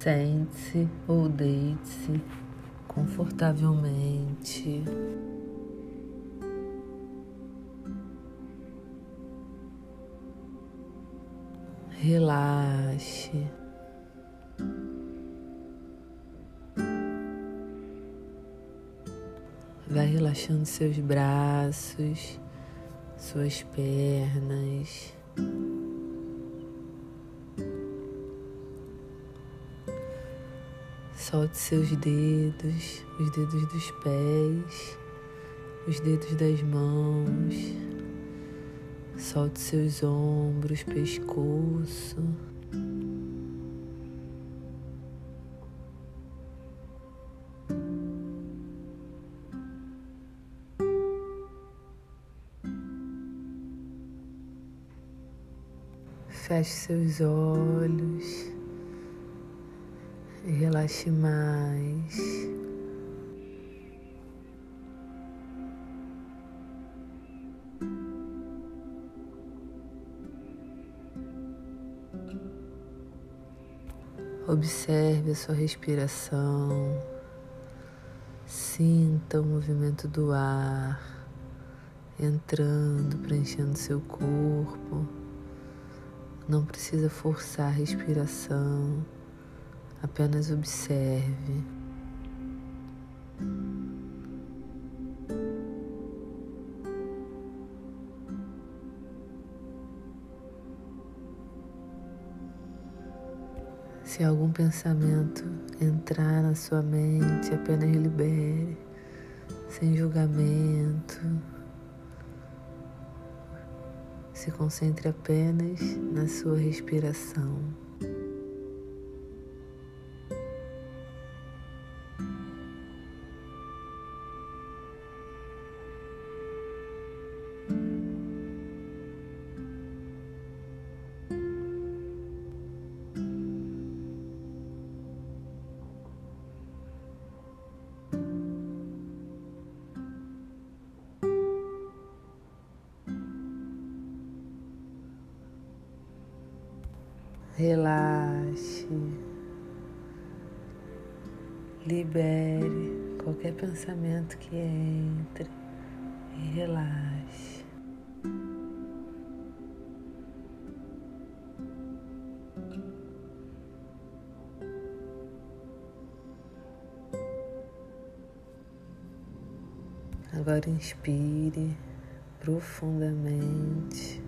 Sente-se ou deite-se confortavelmente. Relaxe. Vai relaxando seus braços, suas pernas. Solte seus dedos, os dedos dos pés, os dedos das mãos. Solte seus ombros, pescoço. Feche seus olhos relaxe mais. Observe a sua respiração, sinta o movimento do ar entrando, preenchendo seu corpo. Não precisa forçar a respiração, apenas observe. Se algum pensamento entrar na sua mente, apenas libere, sem julgamento. Se concentre apenas na sua respiração. Relaxe. Libere qualquer pensamento que entre e relaxe. Agora inspire profundamente.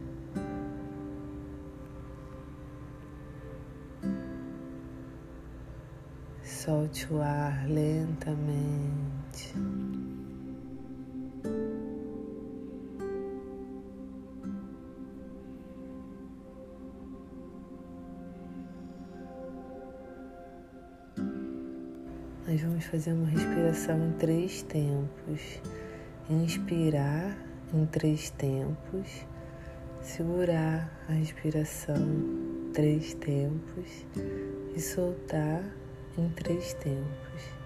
Solte o ar lentamente. Nós vamos fazer uma respiração em três tempos. Inspirar em três tempos, segurar a respiração três tempos e soltar em três tempos.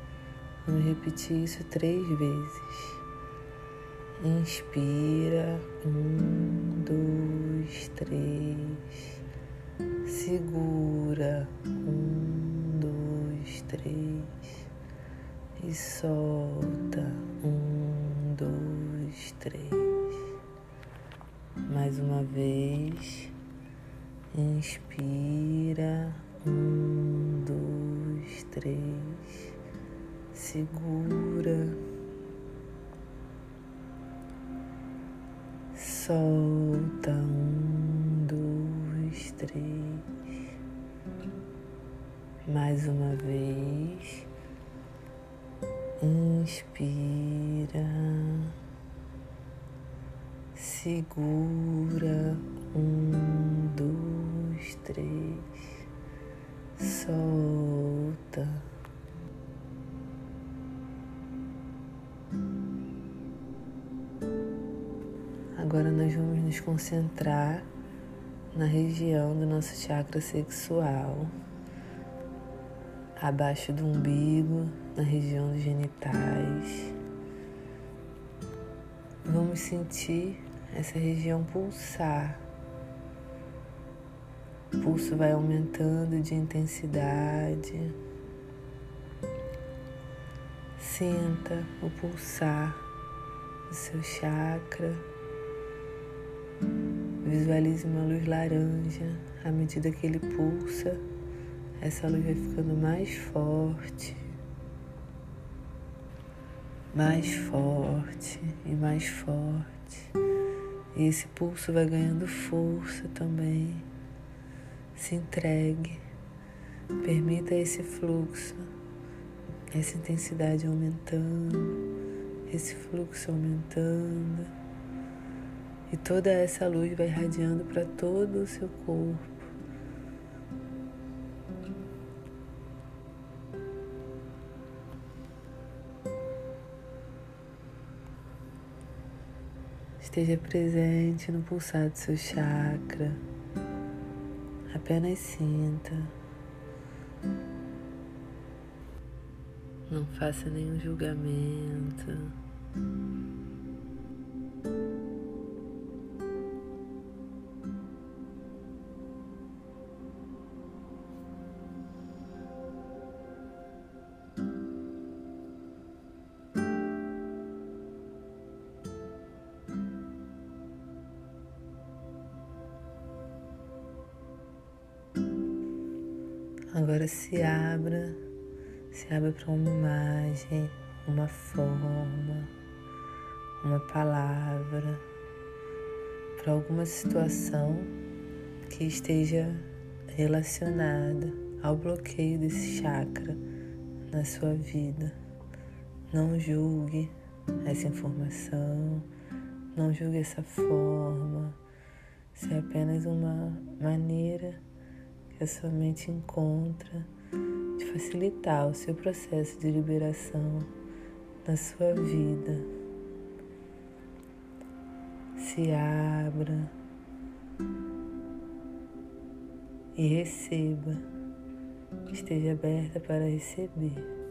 Vamos repetir isso três vezes. Inspira, um, dois, três. Segura, um, dois, três. E solta, um, dois, três. Mais uma vez. Inspira, um, dois, três. Segura. Solta. Um, dois, três. Mais uma vez. Inspira. Segura. Um, dois, três solta. Agora nós vamos nos concentrar na região do nosso chakra sexual, abaixo do umbigo, na região dos genitais. Vamos sentir essa região pulsar pulso vai aumentando de intensidade. Sinta o pulsar do seu chakra. Visualize uma luz laranja. À medida que ele pulsa, essa luz vai ficando mais forte, mais forte e mais forte. E esse pulso vai ganhando força também. Se entregue, permita esse fluxo, essa intensidade aumentando, esse fluxo aumentando. E toda essa luz vai irradiando para todo o seu corpo. Esteja presente no pulsar do seu chakra. Apenas sinta. Não faça nenhum julgamento. Agora se abra, se abra para uma imagem, uma forma, uma palavra, para alguma situação que esteja relacionada ao bloqueio desse chakra na sua vida. Não julgue essa informação, não julgue essa forma, se é apenas uma maneira que a sua mente encontra de facilitar o seu processo de liberação na sua vida. Se abra e receba, esteja aberta para receber.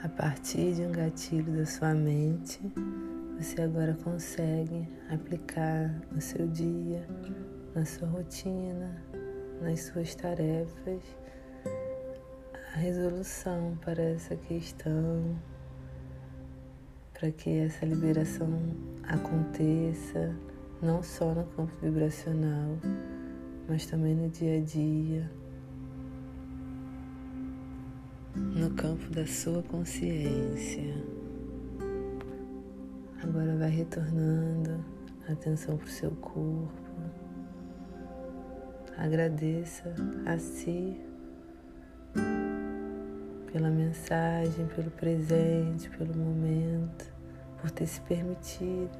A partir de um gatilho da sua mente, você agora consegue aplicar no seu dia, na sua rotina, nas suas tarefas, a resolução para essa questão, para que essa liberação aconteça não só no campo vibracional, mas também no dia a dia no campo da sua consciência. Agora vai retornando a atenção para o seu corpo. Agradeça a si pela mensagem, pelo presente, pelo momento, por ter se permitido.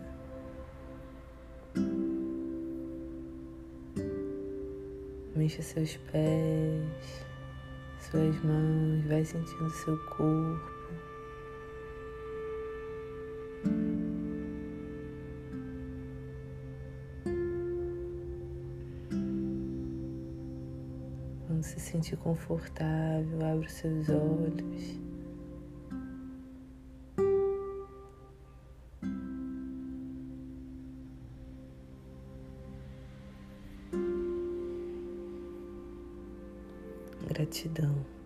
Mexa seus pés suas mãos, vai sentindo seu corpo. Quando se sentir confortável, abre os seus olhos. Gratidão.